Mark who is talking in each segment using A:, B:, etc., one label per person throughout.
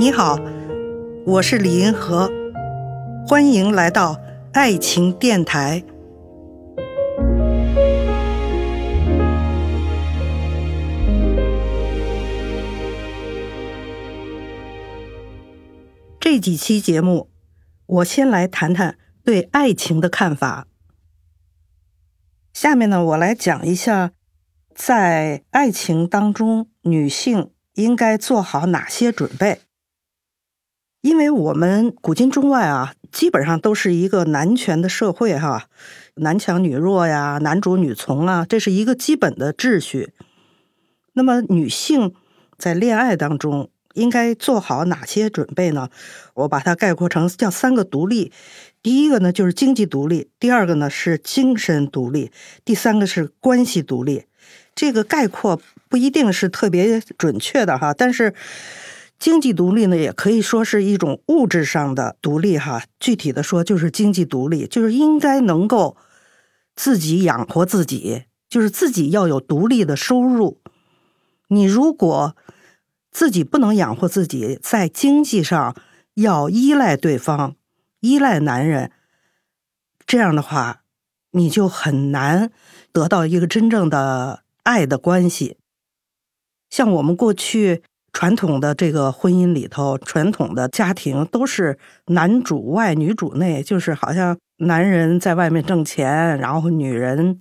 A: 你好，我是李银河，欢迎来到爱情电台。这几期节目，我先来谈谈对爱情的看法。下面呢，我来讲一下，在爱情当中，女性应该做好哪些准备。因为我们古今中外啊，基本上都是一个男权的社会哈，男强女弱呀，男主女从啊，这是一个基本的秩序。那么，女性在恋爱当中。应该做好哪些准备呢？我把它概括成叫三个独立。第一个呢就是经济独立，第二个呢是精神独立，第三个是关系独立。这个概括不一定是特别准确的哈，但是经济独立呢也可以说是一种物质上的独立哈。具体的说就是经济独立，就是应该能够自己养活自己，就是自己要有独立的收入。你如果自己不能养活自己，在经济上要依赖对方，依赖男人，这样的话，你就很难得到一个真正的爱的关系。像我们过去传统的这个婚姻里头，传统的家庭都是男主外女主内，就是好像男人在外面挣钱，然后女人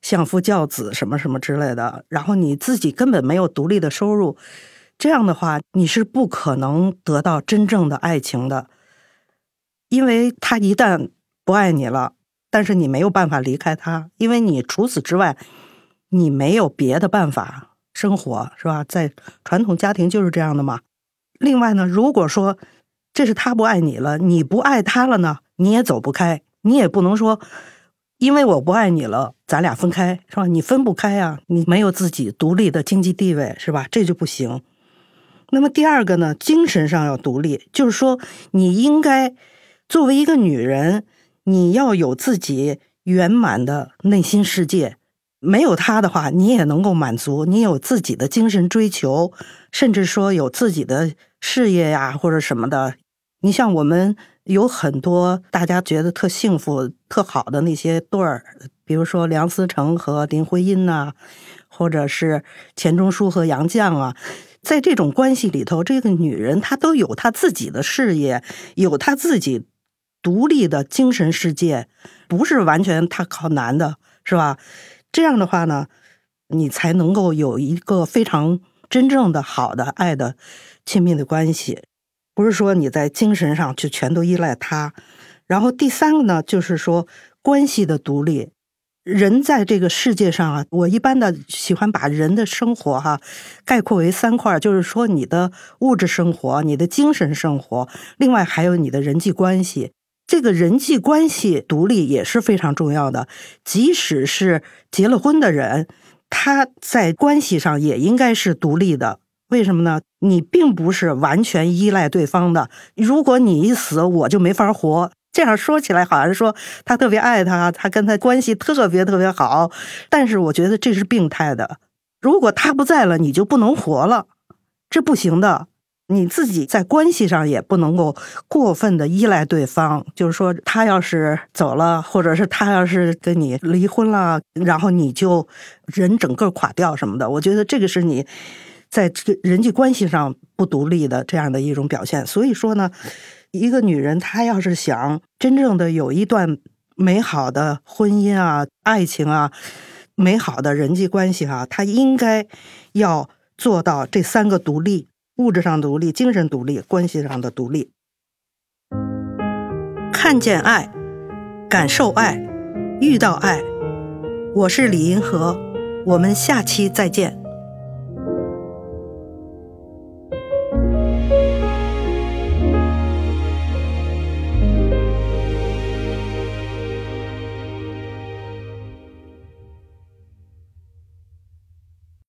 A: 相夫教子什么什么之类的，然后你自己根本没有独立的收入。这样的话，你是不可能得到真正的爱情的，因为他一旦不爱你了，但是你没有办法离开他，因为你除此之外，你没有别的办法生活，是吧？在传统家庭就是这样的嘛。另外呢，如果说这是他不爱你了，你不爱他了呢，你也走不开，你也不能说，因为我不爱你了，咱俩分开，是吧？你分不开呀，你没有自己独立的经济地位，是吧？这就不行。那么第二个呢，精神上要独立，就是说你应该作为一个女人，你要有自己圆满的内心世界。没有他的话，你也能够满足，你有自己的精神追求，甚至说有自己的事业呀，或者什么的。你像我们有很多大家觉得特幸福、特好的那些对儿，比如说梁思成和林徽因呐，或者是钱钟书和杨绛啊。在这种关系里头，这个女人她都有她自己的事业，有她自己独立的精神世界，不是完全她靠男的，是吧？这样的话呢，你才能够有一个非常真正的好的爱的亲密的关系，不是说你在精神上就全都依赖他。然后第三个呢，就是说关系的独立。人在这个世界上啊，我一般的喜欢把人的生活哈概括为三块，就是说你的物质生活、你的精神生活，另外还有你的人际关系。这个人际关系独立也是非常重要的。即使是结了婚的人，他在关系上也应该是独立的。为什么呢？你并不是完全依赖对方的。如果你一死，我就没法活。这样说起来，好像是说他特别爱他，他跟他关系特别特别好。但是我觉得这是病态的。如果他不在了，你就不能活了，这不行的。你自己在关系上也不能够过分的依赖对方。就是说，他要是走了，或者是他要是跟你离婚了，然后你就人整个垮掉什么的。我觉得这个是你在人际关系上不独立的这样的一种表现。所以说呢。一个女人，她要是想真正的有一段美好的婚姻啊、爱情啊、美好的人际关系啊，她应该要做到这三个独立：物质上独立、精神独立、关系上的独立。看见爱，感受爱，遇到爱。我是李银河，我们下期再见。